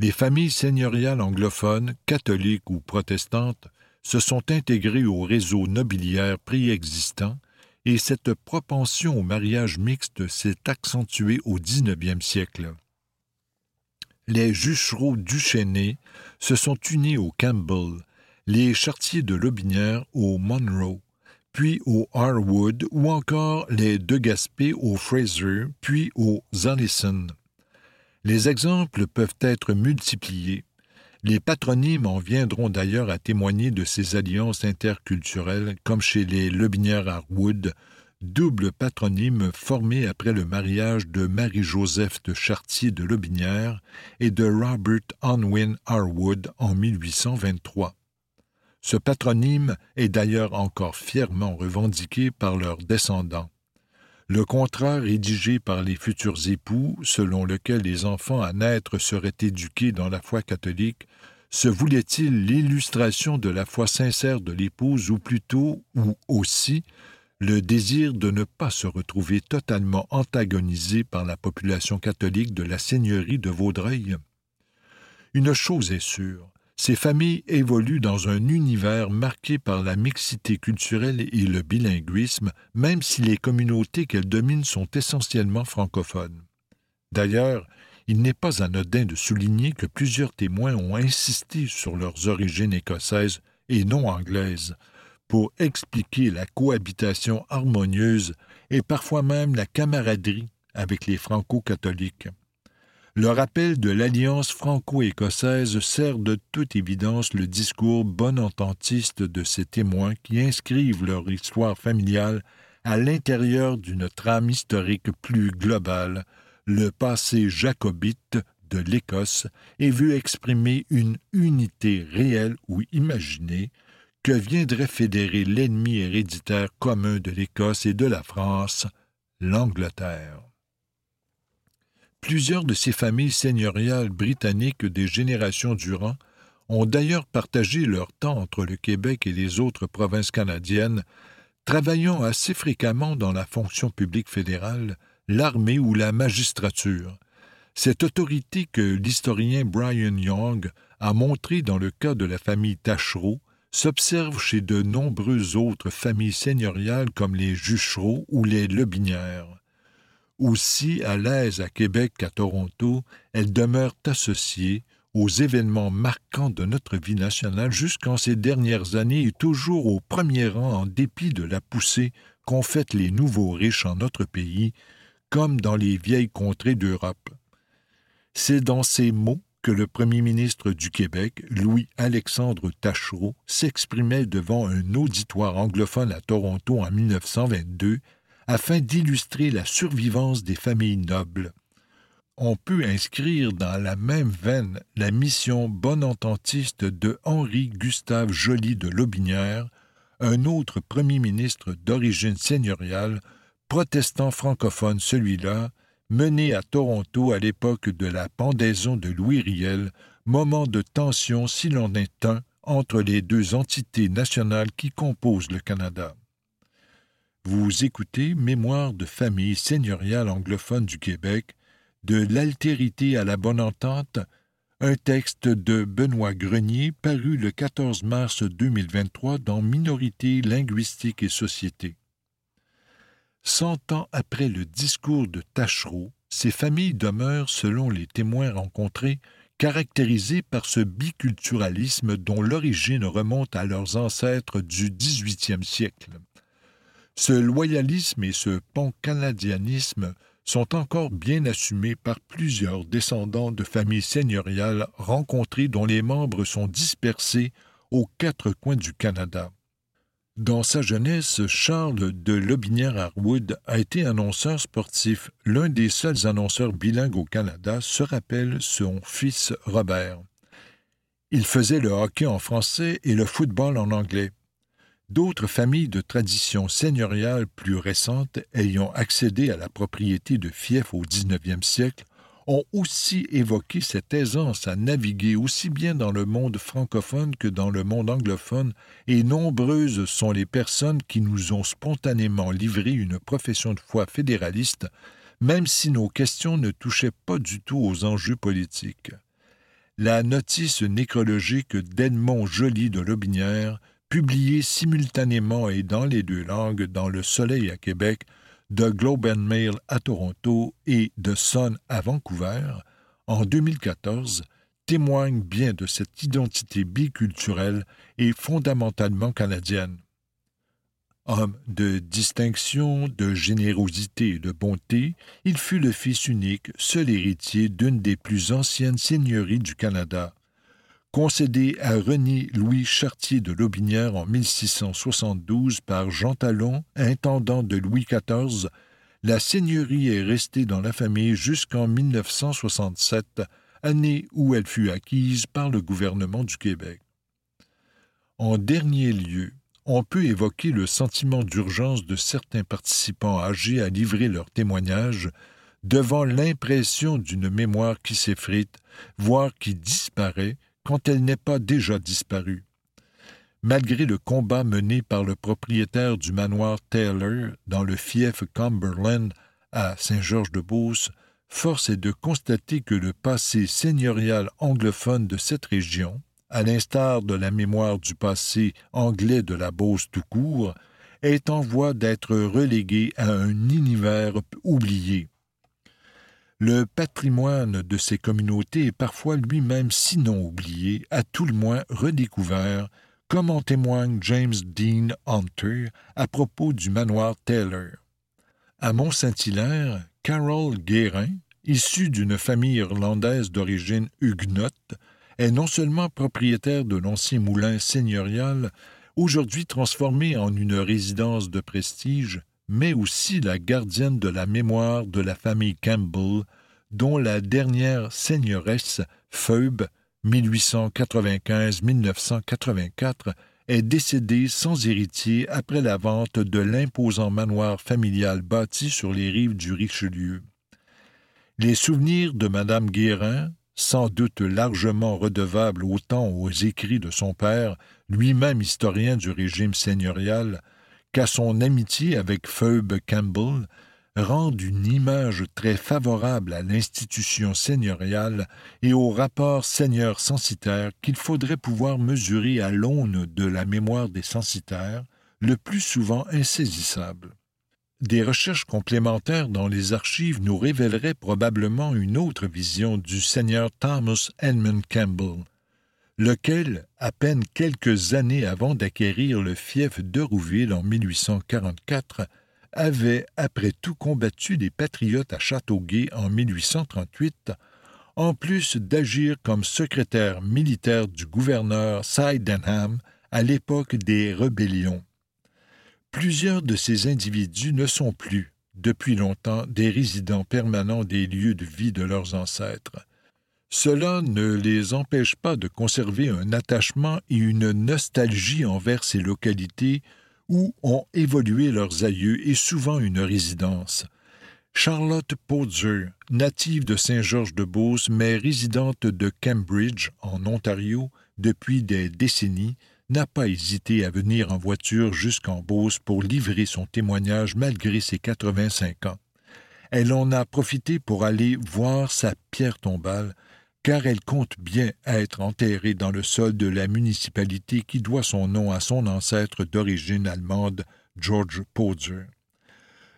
Les familles seigneuriales anglophones, catholiques ou protestantes, se sont intégrées au réseau nobiliaire préexistant et cette propension au mariage mixte s'est accentuée au XIXe siècle. Les juchereaux duchesnés se sont unis aux Campbell, les chartiers de Lobinière au Monroe, puis au Harwood, ou encore les de Gaspé au Fraser, puis aux Allison. Les exemples peuvent être multipliés. Les patronymes en viendront d'ailleurs à témoigner de ces alliances interculturelles, comme chez les Lobinière Harwood, double patronyme formé après le mariage de Marie-Joseph de Chartier de Lobinière et de Robert Unwin Harwood en 1823. Ce patronyme est d'ailleurs encore fièrement revendiqué par leurs descendants. Le contrat rédigé par les futurs époux, selon lequel les enfants à naître seraient éduqués dans la foi catholique, se voulait-il l'illustration de la foi sincère de l'épouse ou plutôt, ou aussi, le désir de ne pas se retrouver totalement antagonisé par la population catholique de la seigneurie de Vaudreuil? Une chose est sûre, ces familles évoluent dans un univers marqué par la mixité culturelle et le bilinguisme, même si les communautés qu'elles dominent sont essentiellement francophones. D'ailleurs, il n'est pas anodin de souligner que plusieurs témoins ont insisté sur leurs origines écossaises et non anglaises, pour expliquer la cohabitation harmonieuse et parfois même la camaraderie avec les franco-catholiques. Le rappel de l'alliance franco-écossaise sert de toute évidence le discours bon-ententiste de ces témoins qui inscrivent leur histoire familiale à l'intérieur d'une trame historique plus globale, le passé jacobite de l'Écosse est vu exprimer une unité réelle ou imaginée. Que viendrait fédérer l'ennemi héréditaire commun de l'Écosse et de la France, l'Angleterre. Plusieurs de ces familles seigneuriales britanniques des générations durant ont d'ailleurs partagé leur temps entre le Québec et les autres provinces canadiennes, travaillant assez fréquemment dans la fonction publique fédérale, l'armée ou la magistrature. Cette autorité que l'historien Brian Young a montrée dans le cas de la famille Tachereau s'observe chez de nombreuses autres familles seigneuriales comme les Juchereaux ou les Lebinières. Aussi à l'aise à Québec qu'à Toronto, elles demeurent associées aux événements marquants de notre vie nationale jusqu'en ces dernières années et toujours au premier rang en dépit de la poussée qu'ont faite les nouveaux riches en notre pays, comme dans les vieilles contrées d'Europe. C'est dans ces mots lorsque le premier ministre du Québec, Louis-Alexandre Tachereau, s'exprimait devant un auditoire anglophone à Toronto en 1922 afin d'illustrer la survivance des familles nobles. On peut inscrire dans la même veine la mission bonententiste de Henri-Gustave Joly de Lobinière, un autre premier ministre d'origine seigneuriale, protestant francophone celui-là, mené à Toronto à l'époque de la pendaison de Louis Riel, moment de tension s'il en est un entre les deux entités nationales qui composent le Canada. Vous écoutez Mémoire de famille seigneuriale anglophone du Québec, de l'altérité à la bonne entente, un texte de Benoît Grenier paru le 14 mars 2023 dans Minorité linguistique et société. Cent ans après le discours de Tachereau, ces familles demeurent, selon les témoins rencontrés, caractérisées par ce biculturalisme dont l'origine remonte à leurs ancêtres du XVIIIe siècle. Ce loyalisme et ce pan-canadianisme sont encore bien assumés par plusieurs descendants de familles seigneuriales rencontrées dont les membres sont dispersés aux quatre coins du Canada. Dans sa jeunesse, Charles de Lobinière-Harwood a été annonceur sportif. L'un des seuls annonceurs bilingues au Canada se rappelle son fils Robert. Il faisait le hockey en français et le football en anglais. D'autres familles de tradition seigneuriale plus récentes ayant accédé à la propriété de fiefs au XIXe siècle ont aussi évoqué cette aisance à naviguer aussi bien dans le monde francophone que dans le monde anglophone, et nombreuses sont les personnes qui nous ont spontanément livré une profession de foi fédéraliste, même si nos questions ne touchaient pas du tout aux enjeux politiques. La notice nécrologique d'Edmond Joly de Lobinière publié simultanément et dans les deux langues dans Le Soleil à Québec, de Globe and Mail à Toronto et de Sun à Vancouver, en 2014, témoigne bien de cette identité biculturelle et fondamentalement canadienne. Homme de distinction, de générosité et de bonté, il fut le fils unique, seul héritier d'une des plus anciennes seigneuries du Canada, concédé à René Louis Chartier de Lobinière en 1672 par Jean Talon, intendant de Louis XIV, la seigneurie est restée dans la famille jusqu'en 1967, année où elle fut acquise par le gouvernement du Québec. En dernier lieu, on peut évoquer le sentiment d'urgence de certains participants âgés à livrer leur témoignage devant l'impression d'une mémoire qui s'effrite, voire qui disparaît, quand elle n'est pas déjà disparue. Malgré le combat mené par le propriétaire du manoir Taylor dans le fief Cumberland à Saint-Georges-de-Beauce, force est de constater que le passé seigneurial anglophone de cette région, à l'instar de la mémoire du passé anglais de la Beauce tout court, est en voie d'être relégué à un univers oublié. Le patrimoine de ces communautés est parfois lui-même sinon oublié, à tout le moins redécouvert, comme en témoigne James Dean Hunter à propos du manoir Taylor. À Mont-Saint-Hilaire, Carol Guérin, issue d'une famille irlandaise d'origine huguenote, est non seulement propriétaire de l'ancien moulin seigneurial, aujourd'hui transformé en une résidence de prestige, mais aussi la gardienne de la mémoire de la famille Campbell, dont la dernière seigneuresse, Phoebe, 1895-1984, est décédée sans héritier après la vente de l'imposant manoir familial bâti sur les rives du Richelieu. Les souvenirs de Madame Guérin, sans doute largement redevables autant aux écrits de son père, lui-même historien du régime seigneurial, qu'à son amitié avec Phoebe Campbell, rendent une image très favorable à l'institution seigneuriale et au rapport seigneur-censitaire qu'il faudrait pouvoir mesurer à l'aune de la mémoire des censitaires, le plus souvent insaisissable. Des recherches complémentaires dans les archives nous révéleraient probablement une autre vision du seigneur Thomas Edmund Campbell, lequel, à peine quelques années avant d'acquérir le fief de Rouville en 1844, avait après tout combattu les patriotes à Châteauguay en 1838, en plus d'agir comme secrétaire militaire du gouverneur Sydenham à l'époque des rébellions. Plusieurs de ces individus ne sont plus, depuis longtemps, des résidents permanents des lieux de vie de leurs ancêtres. Cela ne les empêche pas de conserver un attachement et une nostalgie envers ces localités où ont évolué leurs aïeux et souvent une résidence. Charlotte Podzer, native de Saint-Georges-de-Beauce, mais résidente de Cambridge, en Ontario, depuis des décennies, n'a pas hésité à venir en voiture jusqu'en Beauce pour livrer son témoignage malgré ses 85 ans. Elle en a profité pour aller voir sa pierre tombale, car elle compte bien être enterrée dans le sol de la municipalité qui doit son nom à son ancêtre d'origine allemande, George Podzer.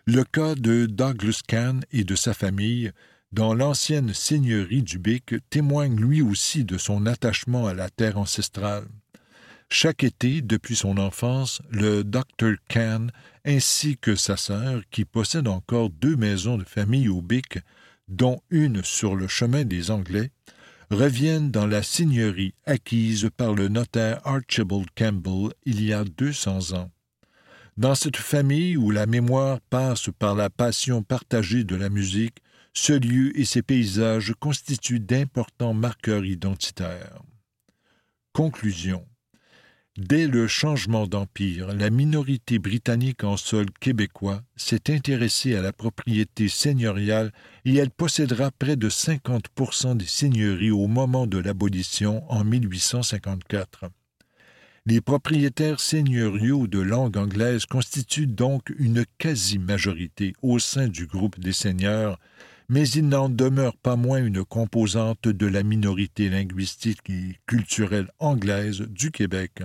Le cas de Douglas Kahn et de sa famille, dans l'ancienne seigneurie du Bic, témoigne lui aussi de son attachement à la terre ancestrale. Chaque été, depuis son enfance, le Dr. Kahn, ainsi que sa sœur, qui possède encore deux maisons de famille au Bic, dont une sur le chemin des Anglais, reviennent dans la seigneurie acquise par le notaire Archibald Campbell il y a deux cents ans. Dans cette famille où la mémoire passe par la passion partagée de la musique, ce lieu et ses paysages constituent d'importants marqueurs identitaires. Conclusion. Dès le changement d'empire, la minorité britannique en sol québécois s'est intéressée à la propriété seigneuriale et elle possédera près de 50% des seigneuries au moment de l'abolition en 1854. Les propriétaires seigneuriaux de langue anglaise constituent donc une quasi-majorité au sein du groupe des seigneurs, mais il n'en demeure pas moins une composante de la minorité linguistique et culturelle anglaise du Québec.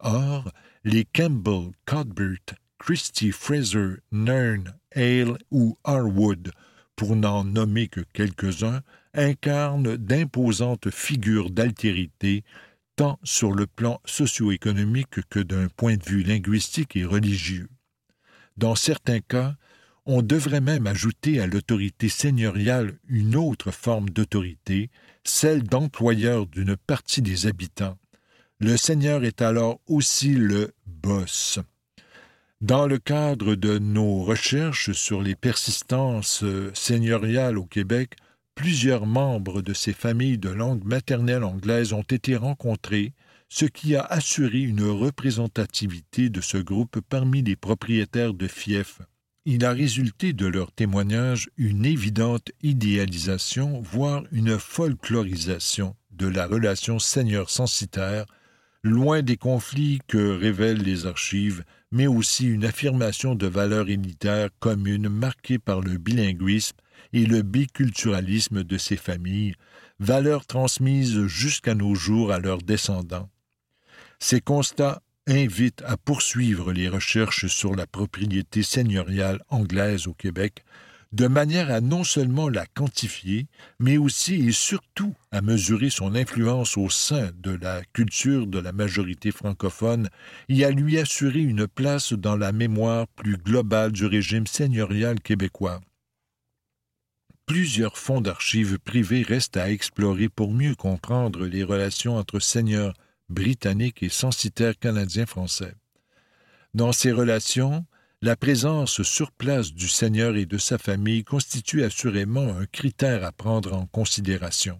Or, les Campbell, Cuthbert, Christie, Fraser, Nairn, Hale ou Harwood, pour n'en nommer que quelques-uns, incarnent d'imposantes figures d'altérité, tant sur le plan socio-économique que d'un point de vue linguistique et religieux. Dans certains cas, on devrait même ajouter à l'autorité seigneuriale une autre forme d'autorité, celle d'employeur d'une partie des habitants, le Seigneur est alors aussi le boss. Dans le cadre de nos recherches sur les persistances seigneuriales au Québec, plusieurs membres de ces familles de langue maternelle anglaise ont été rencontrés, ce qui a assuré une représentativité de ce groupe parmi les propriétaires de fiefs. Il a résulté de leurs témoignages une évidente idéalisation, voire une folklorisation de la relation seigneur-censitaire loin des conflits que révèlent les archives, mais aussi une affirmation de valeurs unitaires communes marquées par le bilinguisme et le biculturalisme de ces familles, valeurs transmises jusqu'à nos jours à leurs descendants. Ces constats invitent à poursuivre les recherches sur la propriété seigneuriale anglaise au Québec, de manière à non seulement la quantifier, mais aussi et surtout à mesurer son influence au sein de la culture de la majorité francophone et à lui assurer une place dans la mémoire plus globale du régime seigneurial québécois. Plusieurs fonds d'archives privés restent à explorer pour mieux comprendre les relations entre seigneurs britanniques et censitaires canadiens-français. Dans ces relations, la présence sur place du Seigneur et de sa famille constitue assurément un critère à prendre en considération.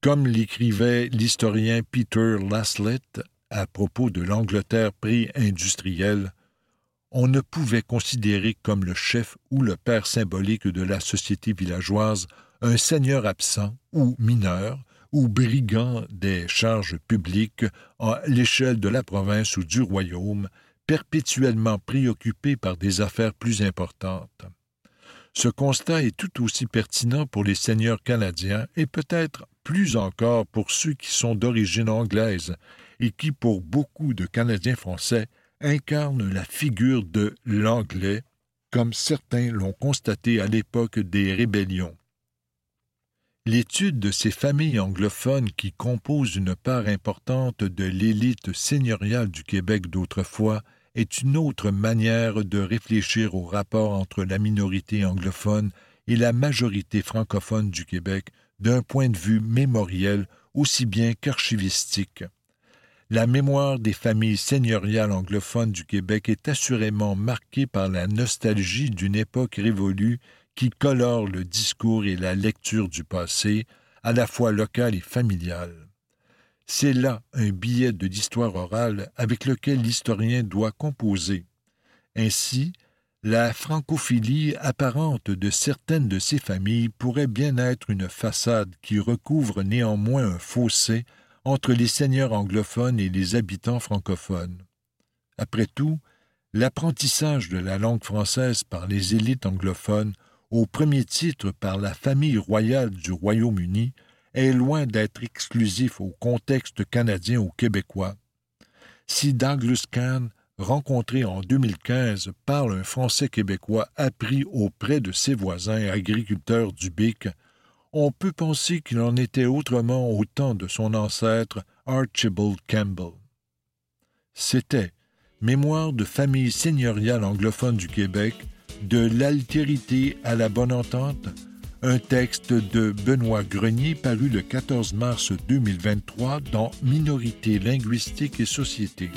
Comme l'écrivait l'historien Peter Laslett à propos de l'Angleterre pré-industrielle, on ne pouvait considérer comme le chef ou le père symbolique de la société villageoise un seigneur absent ou mineur ou brigand des charges publiques à l'échelle de la province ou du royaume, perpétuellement préoccupés par des affaires plus importantes. Ce constat est tout aussi pertinent pour les seigneurs canadiens et peut-être plus encore pour ceux qui sont d'origine anglaise et qui, pour beaucoup de Canadiens français, incarnent la figure de l'anglais, comme certains l'ont constaté à l'époque des rébellions. L'étude de ces familles anglophones qui composent une part importante de l'élite seigneuriale du Québec d'autrefois est une autre manière de réfléchir au rapport entre la minorité anglophone et la majorité francophone du Québec d'un point de vue mémoriel aussi bien qu'archivistique. La mémoire des familles seigneuriales anglophones du Québec est assurément marquée par la nostalgie d'une époque révolue qui colore le discours et la lecture du passé, à la fois local et familial. C'est là un billet de l'histoire orale avec lequel l'historien doit composer. Ainsi, la francophilie apparente de certaines de ces familles pourrait bien être une façade qui recouvre néanmoins un fossé entre les seigneurs anglophones et les habitants francophones. Après tout, l'apprentissage de la langue française par les élites anglophones, au premier titre par la famille royale du Royaume-Uni, est loin d'être exclusif au contexte canadien ou québécois. Si Douglas Kahn, rencontré en 2015, parle un français québécois appris auprès de ses voisins agriculteurs du Bic, on peut penser qu'il en était autrement au temps de son ancêtre Archibald Campbell. C'était Mémoire de famille seigneuriale anglophone du Québec, de l'altérité à la bonne entente, un texte de Benoît Grenier paru le 14 mars 2023 dans Minorité linguistique et société.